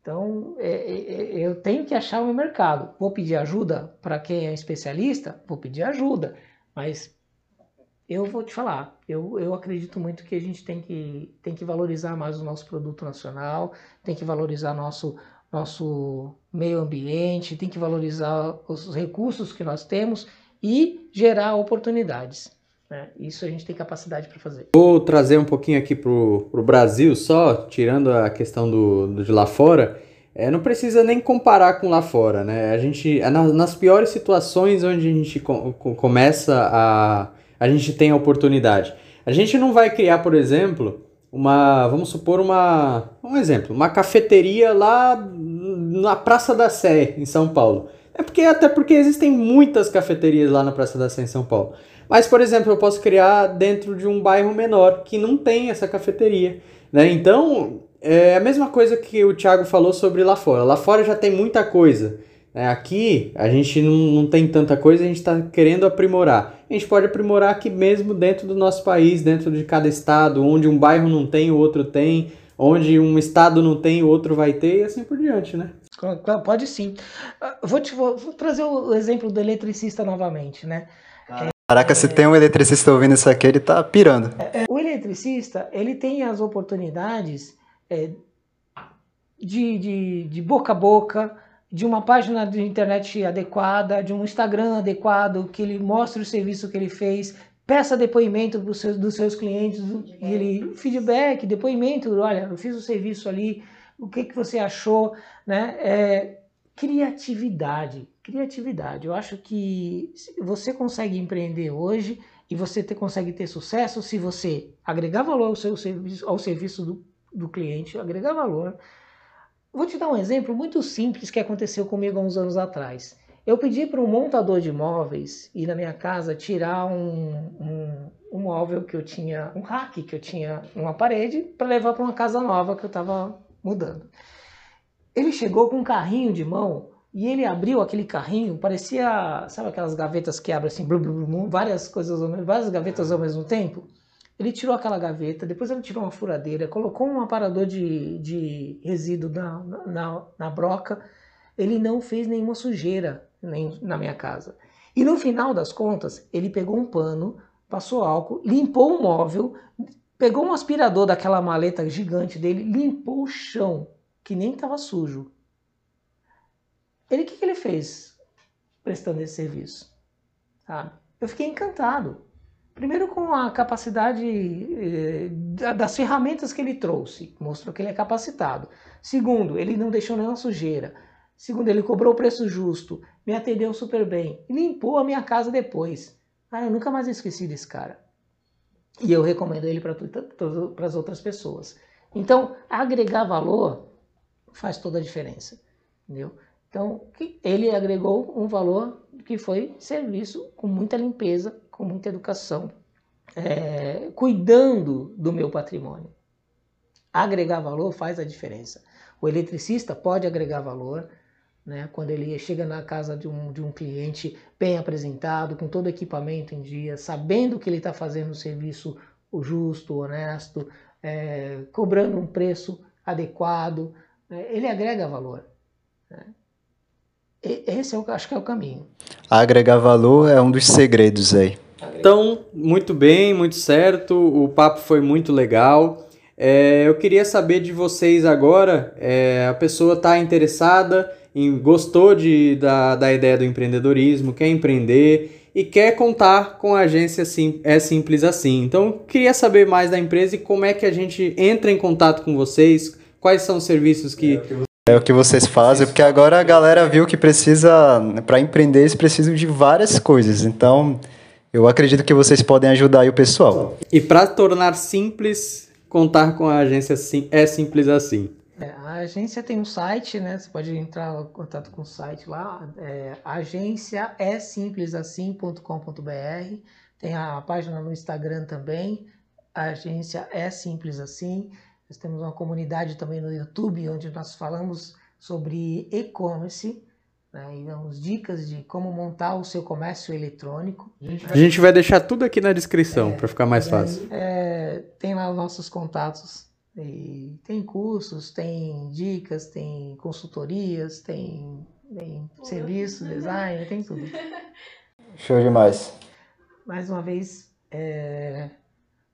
Então, é, é, é, eu tenho que achar o meu mercado. Vou pedir ajuda para quem é especialista? Vou pedir ajuda. Mas eu vou te falar, eu, eu acredito muito que a gente tem que, tem que valorizar mais o nosso produto nacional, tem que valorizar nosso, nosso meio ambiente, tem que valorizar os recursos que nós temos e gerar oportunidades. Né? Isso a gente tem capacidade para fazer. Vou trazer um pouquinho aqui pro, pro Brasil só, tirando a questão do, do de lá fora. É, não precisa nem comparar com lá fora, né? A gente, é na- nas piores situações onde a gente co- co- começa a. A gente tem a oportunidade. A gente não vai criar, por exemplo, uma. Vamos supor uma. Um exemplo, uma cafeteria lá na Praça da Sé, em São Paulo. É porque, até porque existem muitas cafeterias lá na Praça da Sé, em São Paulo. Mas, por exemplo, eu posso criar dentro de um bairro menor que não tem essa cafeteria. Né? Então, é a mesma coisa que o Thiago falou sobre lá fora. Lá fora já tem muita coisa. né? Aqui a gente não, não tem tanta coisa, a gente está querendo aprimorar. A gente pode aprimorar aqui mesmo dentro do nosso país, dentro de cada estado, onde um bairro não tem, o outro tem, onde um estado não tem, o outro vai ter, e assim por diante, né? Pode sim. Ah, Vou, te, vou trazer o exemplo do eletricista novamente, né? Caraca, se tem um eletricista ouvindo isso aqui, ele tá pirando. O eletricista, ele tem as oportunidades é, de, de, de boca a boca, de uma página de internet adequada, de um Instagram adequado, que ele mostre o serviço que ele fez, peça depoimento dos seus, dos seus clientes, e ele, feedback, depoimento, olha, eu fiz o serviço ali, o que, que você achou, né? É, criatividade, criatividade. Eu acho que você consegue empreender hoje e você ter- consegue ter sucesso se você agregar valor ao seu serviço, ao serviço do, do cliente, agregar valor. Vou te dar um exemplo muito simples que aconteceu comigo há uns anos atrás. Eu pedi para um montador de móveis ir na minha casa tirar um, um, um móvel que eu tinha, um rack que eu tinha numa parede, para levar para uma casa nova que eu estava mudando. Ele chegou com um carrinho de mão e ele abriu aquele carrinho, parecia, sabe aquelas gavetas que abrem assim, blu, blu, blu, várias coisas, várias gavetas ao mesmo tempo? Ele tirou aquela gaveta, depois ele tirou uma furadeira, colocou um aparador de, de resíduo na, na, na broca. Ele não fez nenhuma sujeira nem na minha casa. E no final das contas, ele pegou um pano, passou álcool, limpou o móvel, pegou um aspirador daquela maleta gigante dele, limpou o chão, que nem estava sujo. Ele, o que, que ele fez prestando esse serviço? Sabe? Eu fiquei encantado. Primeiro com a capacidade eh, das ferramentas que ele trouxe, mostrou que ele é capacitado. Segundo, ele não deixou nenhuma sujeira. Segundo, ele cobrou o preço justo, me atendeu super bem, limpou a minha casa depois. Ah, eu nunca mais esqueci desse cara. E eu recomendo ele para as outras pessoas. Então, agregar valor faz toda a diferença, entendeu? Então, ele agregou um valor que foi serviço com muita limpeza, com muita educação, é, cuidando do meu patrimônio. Agregar valor faz a diferença. O eletricista pode agregar valor né, quando ele chega na casa de um, de um cliente bem apresentado, com todo o equipamento em dia, sabendo que ele está fazendo o serviço justo, honesto, é, cobrando um preço adequado, é, ele agrega valor. Né? Esse eu acho que é o caminho. Agregar valor é um dos segredos aí. Então, muito bem, muito certo. O papo foi muito legal. É, eu queria saber de vocês agora. É, a pessoa está interessada, em, gostou de, da, da ideia do empreendedorismo, quer empreender e quer contar com a agência sim, é simples assim. Então, queria saber mais da empresa e como é que a gente entra em contato com vocês. Quais são os serviços que é o que vocês fazem, porque agora a galera viu que precisa, para empreender, eles precisam de várias coisas. Então, eu acredito que vocês podem ajudar aí o pessoal. E para tornar simples, contar com a agência sim, é simples assim. É, a agência tem um site, né? Você pode entrar em contato com o site lá. É, agência é simplesasim.com.br. Tem a página no Instagram também. A agência é simples assim. Nós temos uma comunidade também no YouTube onde nós falamos sobre e-commerce né, e damos dicas de como montar o seu comércio eletrônico. A gente vai, a gente vai deixar tudo aqui na descrição é, para ficar mais fácil. É, tem lá os nossos contatos. E tem cursos, tem dicas, tem consultorias, tem, tem serviço, design, tem tudo. Show demais. Mais uma vez, é,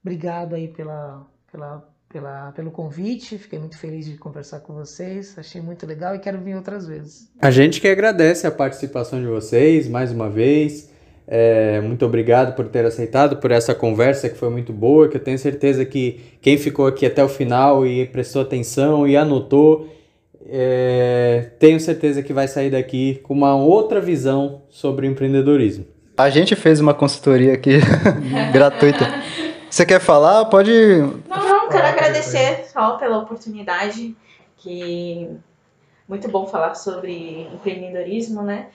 obrigado aí pela, pela pela, pelo convite. Fiquei muito feliz de conversar com vocês. Achei muito legal e quero vir outras vezes. A gente que agradece a participação de vocês mais uma vez. É, muito obrigado por ter aceitado, por essa conversa que foi muito boa, que eu tenho certeza que quem ficou aqui até o final e prestou atenção e anotou, é, tenho certeza que vai sair daqui com uma outra visão sobre o empreendedorismo. A gente fez uma consultoria aqui gratuita. Você quer falar? Pode. Não, agradecer só pela oportunidade, que muito bom falar sobre empreendedorismo, né?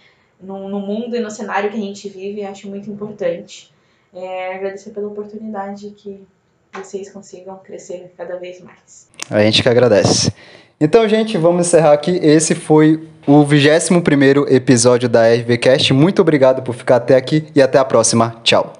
No, no mundo e no cenário que a gente vive, acho muito importante. É, agradecer pela oportunidade que vocês consigam crescer cada vez mais. A gente que agradece. Então, gente, vamos encerrar aqui. Esse foi o 21 episódio da RVCast. Muito obrigado por ficar até aqui e até a próxima. Tchau.